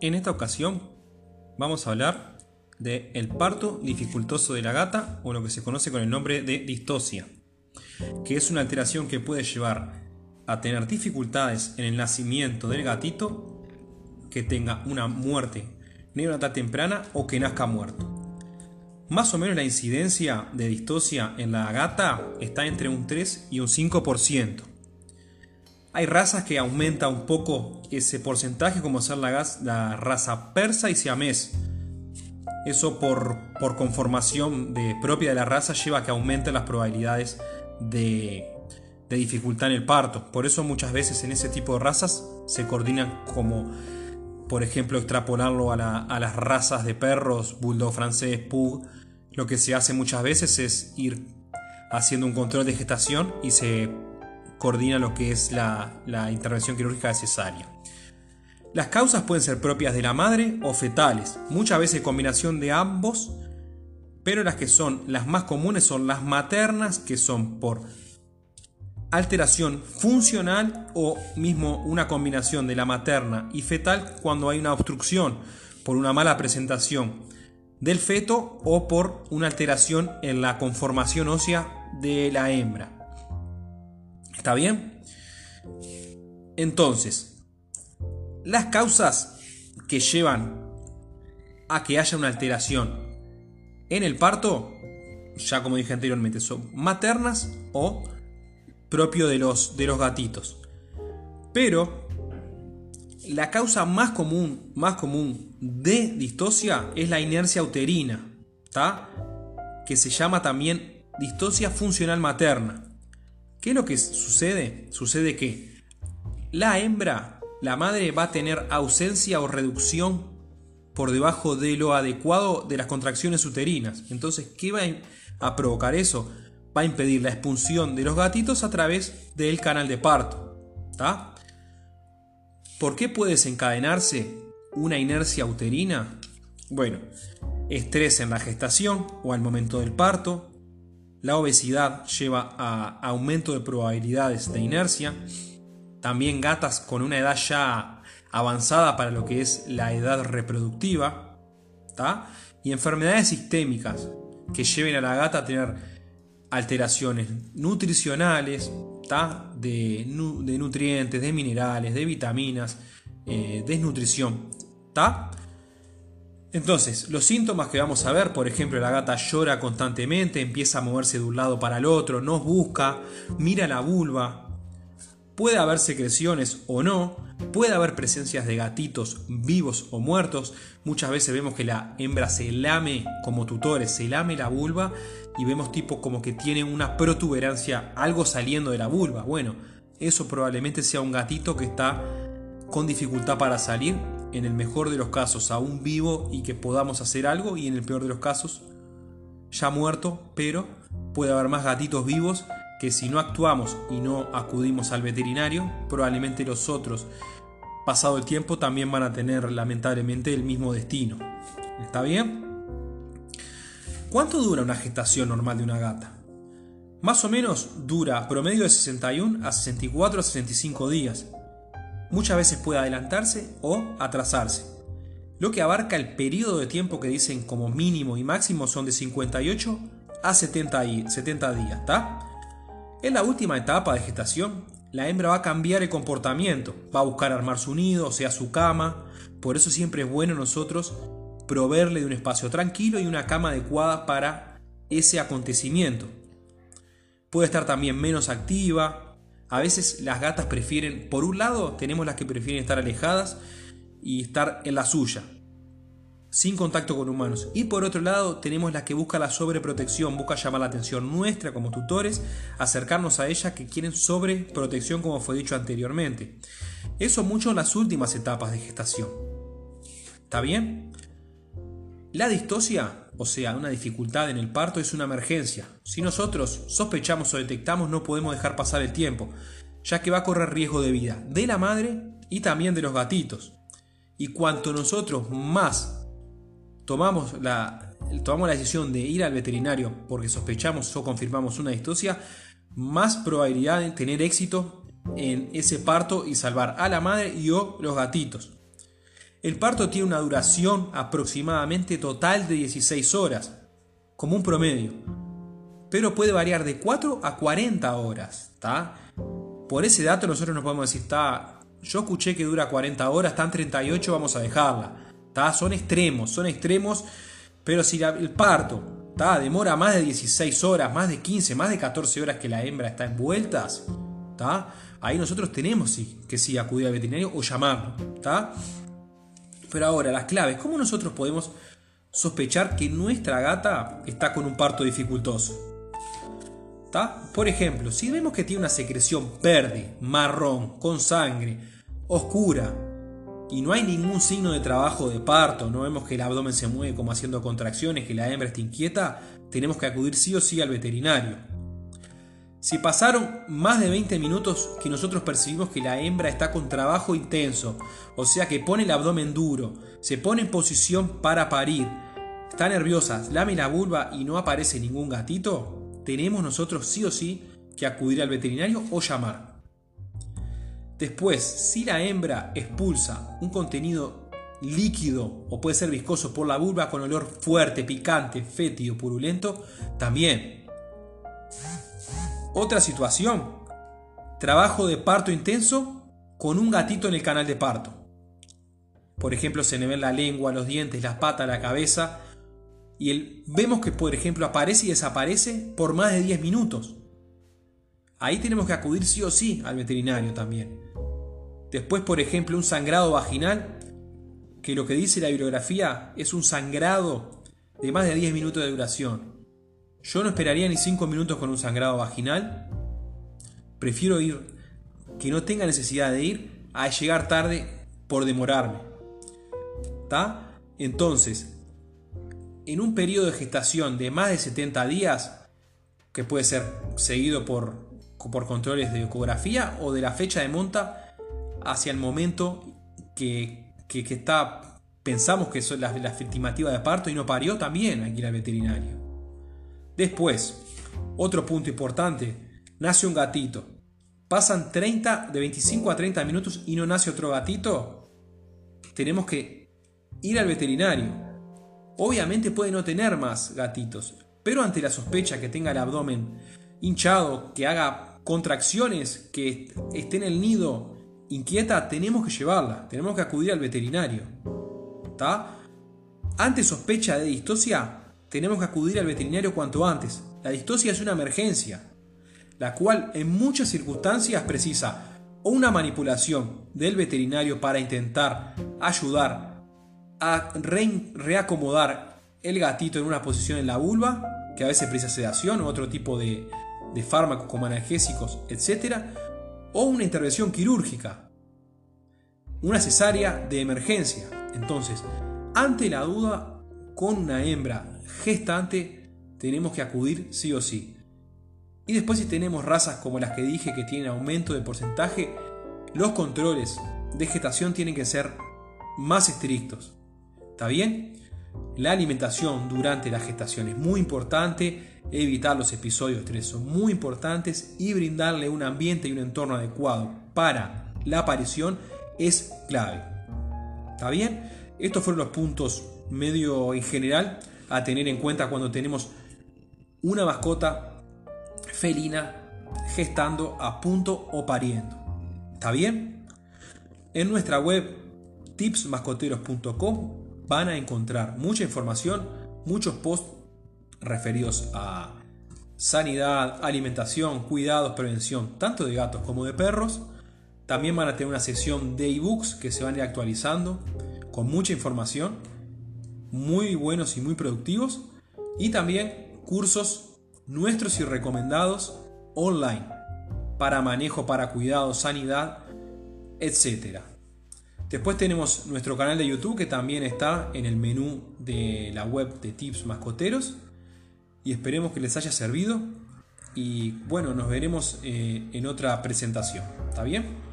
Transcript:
En esta ocasión vamos a hablar del el parto dificultoso de la gata o lo que se conoce con el nombre de distosia, que es una alteración que puede llevar a tener dificultades en el nacimiento del gatito, que tenga una muerte neonatal temprana o que nazca muerto. Más o menos la incidencia de distosia en la gata está entre un 3 y un 5%. Hay razas que aumenta un poco ese porcentaje, como ser la, la raza persa y siamés. Eso por, conformación propia de la raza lleva a que aumenten las probabilidades de, dificultad en el parto. Por eso muchas veces en ese tipo de razas se coordinan como, por ejemplo, extrapolarlo a, la, a las razas de perros, bulldog francés, pug. Lo que se hace muchas veces es ir haciendo un control de gestación y se coordina lo que es la, intervención quirúrgica de cesárea. Las causas pueden ser propias de la madre o fetales, muchas veces combinación de ambos, pero las que son las más comunes son las maternas, que son por alteración funcional o mismo una combinación de la materna y fetal cuando hay una obstrucción por una mala presentación del feto o por una alteración en la conformación ósea de la hembra. ¿Está bien? Entonces, las causas que llevan a que haya una alteración en el parto, ya como dije anteriormente, son maternas o propio de los, de los gatitos. Pero la causa más común, más común de distosia es la inercia uterina, ¿está? que se llama también distosia funcional materna. ¿Qué es lo que sucede? Sucede que la hembra, la madre, va a tener ausencia o reducción por debajo de lo adecuado de las contracciones uterinas. Entonces, ¿qué va a provocar eso? Va a impedir la expulsión de los gatitos a través del canal de parto. ¿Por qué puede desencadenarse una inercia uterina? Bueno, estrés en la gestación o al momento del parto, la obesidad lleva a aumento de probabilidades de inercia. También gatas con una edad ya avanzada para lo que es la edad reproductiva. Y enfermedades sistémicas que lleven a la gata a tener alteraciones nutricionales, de, de, nutrientes, de minerales, de vitaminas, eh, desnutrición. Entonces, los síntomas que vamos a ver, por ejemplo, la gata llora constantemente, empieza a moverse de un lado para el otro, nos busca, mira la vulva, puede haber secreciones o no, puede haber presencias de gatitos vivos o muertos, muchas veces vemos que la hembra se lame como tutores, se lame la vulva y vemos tipo como que tiene una protuberancia, algo saliendo de la vulva. Bueno, eso probablemente sea un gatito que está con dificultad para salir en el mejor de los casos aún vivo y que podamos hacer algo y en el peor de los casos ya muerto, pero puede haber más gatitos vivos que si no actuamos y no acudimos al veterinario, probablemente los otros, pasado el tiempo, también van a tener lamentablemente el mismo destino. ¿Está bien? ¿Cuánto dura una gestación normal de una gata? Más o menos dura promedio de 61 a 64 a 65 días, muchas veces puede adelantarse o atrasarse, lo que abarca el periodo de tiempo que dicen como mínimo y máximo son de 58 a 70, días, ¿está? En la última etapa de gestación, la hembra va a cambiar el comportamiento, va a buscar armar su nido, o sea, su cama, por eso siempre es bueno nosotros proveerle de un espacio tranquilo y una cama adecuada para ese acontecimiento. Puede estar también menos activa, a veces las gatas prefieren, por un lado tenemos las que prefieren estar alejadas y estar en la suya, sin contacto con humanos. Y por otro lado tenemos las que buscan la sobreprotección, busca llamar la atención nuestra como tutores, acercarnos a ellas que quieren sobreprotección como fue dicho anteriormente. Eso mucho en las últimas etapas de gestación. ¿Está bien? La distosia o sea, una dificultad en el parto es una emergencia. Si nosotros sospechamos o detectamos no podemos dejar pasar el tiempo, ya que va a correr riesgo de vida de la madre y también de los gatitos. Y cuanto nosotros más tomamos la, tomamos la decisión de ir al veterinario porque sospechamos o confirmamos una distosia, más probabilidad de tener éxito en ese parto y salvar a la madre y o los gatitos. El parto tiene una duración aproximadamente total de 16 horas, como un promedio, pero puede variar de 4 a 40 horas. Por ese dato nosotros nos podemos decir, está, yo escuché que dura 40 horas, están 38, vamos a dejarla. Son extremos, son extremos, pero si el parto demora más de 16 horas, más de 15, más de 14 horas que la hembra está envueltas, ahí nosotros tenemos que sí acudir al veterinario o llamarlo. Pero ahora, las claves, ¿cómo nosotros podemos sospechar que nuestra gata está con un parto dificultoso? Por ejemplo, si vemos que tiene una secreción verde, marrón, con sangre, oscura, y no hay ningún signo de trabajo de parto, no vemos que el abdomen se mueve como haciendo contracciones, que la hembra está inquieta, tenemos que acudir sí o sí al veterinario. Si pasaron más de 20 minutos que nosotros percibimos que la hembra está con trabajo intenso, o sea que pone el abdomen duro, se pone en posición para parir, está nerviosa, lame la vulva y no aparece ningún gatito, tenemos nosotros sí o sí que acudir al veterinario o llamar. Después, si la hembra expulsa un contenido líquido o puede ser viscoso por la vulva con olor fuerte, picante, fétido, purulento, también otra situación. Trabajo de parto intenso con un gatito en el canal de parto. Por ejemplo, se le ven la lengua, los dientes, las patas, la cabeza. Y vemos que, por ejemplo, aparece y desaparece por más de 10 minutos. Ahí tenemos que acudir sí o sí al veterinario también. Después, por ejemplo, un sangrado vaginal, que lo que dice la bibliografía es un sangrado de más de 10 minutos de duración. Yo no esperaría ni 5 minutos con un sangrado vaginal. Prefiero ir, que no tenga necesidad de ir, a llegar tarde por demorarme. ¿Está? Entonces, en un periodo de gestación de más de 70 días, que puede ser seguido por, por controles de ecografía o de la fecha de monta hacia el momento que, que, está, pensamos que es la, la estimativa de parto y no parió, también hay que al veterinario. Después, otro punto importante, nace un gatito. Pasan 30, de 25 a 30 minutos y no nace otro gatito. Tenemos que ir al veterinario. Obviamente puede no tener más gatitos, pero ante la sospecha que tenga el abdomen hinchado, que haga contracciones, que esté en el nido inquieta, tenemos que llevarla, tenemos que acudir al veterinario. ¿Está? Ante sospecha de distosia, tenemos que acudir al veterinario cuanto antes. La distosia es una emergencia, la cual en muchas circunstancias precisa o una manipulación del veterinario para intentar ayudar a reacomodar el gatito en una posición en la vulva, que a veces precisa sedación o otro tipo de, de fármacos como analgésicos, etc. O una intervención quirúrgica, una cesárea de emergencia. Entonces, ante la duda, con una hembra gestante tenemos que acudir sí o sí. Y después si tenemos razas como las que dije que tienen aumento de porcentaje, los controles de gestación tienen que ser más estrictos. ¿Está bien? La alimentación durante la gestación es muy importante, evitar los episodios de estrés son muy importantes y brindarle un ambiente y un entorno adecuado para la aparición es clave. ¿Está bien? Estos fueron los puntos medio en general a tener en cuenta cuando tenemos una mascota felina gestando a punto o pariendo. ¿Está bien? En nuestra web tipsmascoteros.com van a encontrar mucha información, muchos posts referidos a sanidad, alimentación, cuidados, prevención, tanto de gatos como de perros. También van a tener una sección de ebooks que se van a ir actualizando con mucha información muy buenos y muy productivos. Y también cursos nuestros y recomendados online para manejo, para cuidado, sanidad, etc. Después tenemos nuestro canal de YouTube que también está en el menú de la web de Tips Mascoteros. Y esperemos que les haya servido. Y bueno, nos veremos eh, en otra presentación. ¿Está bien?